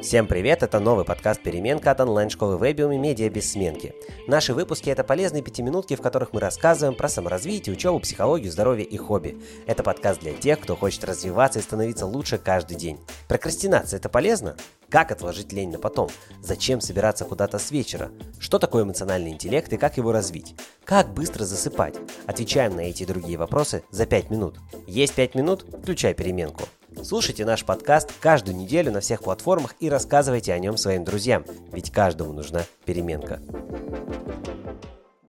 Всем привет, это новый подкаст «Переменка» от онлайн-школы и медиа без сменки. Наши выпуски – это полезные пятиминутки, в которых мы рассказываем про саморазвитие, учебу, психологию, здоровье и хобби. Это подкаст для тех, кто хочет развиваться и становиться лучше каждый день. Прокрастинация – это полезно? Как отложить лень на потом? Зачем собираться куда-то с вечера? Что такое эмоциональный интеллект и как его развить? Как быстро засыпать? Отвечаем на эти и другие вопросы за 5 минут. Есть 5 минут? Включай переменку. Слушайте наш подкаст каждую неделю на всех платформах и рассказывайте о нем своим друзьям, ведь каждому нужна переменка.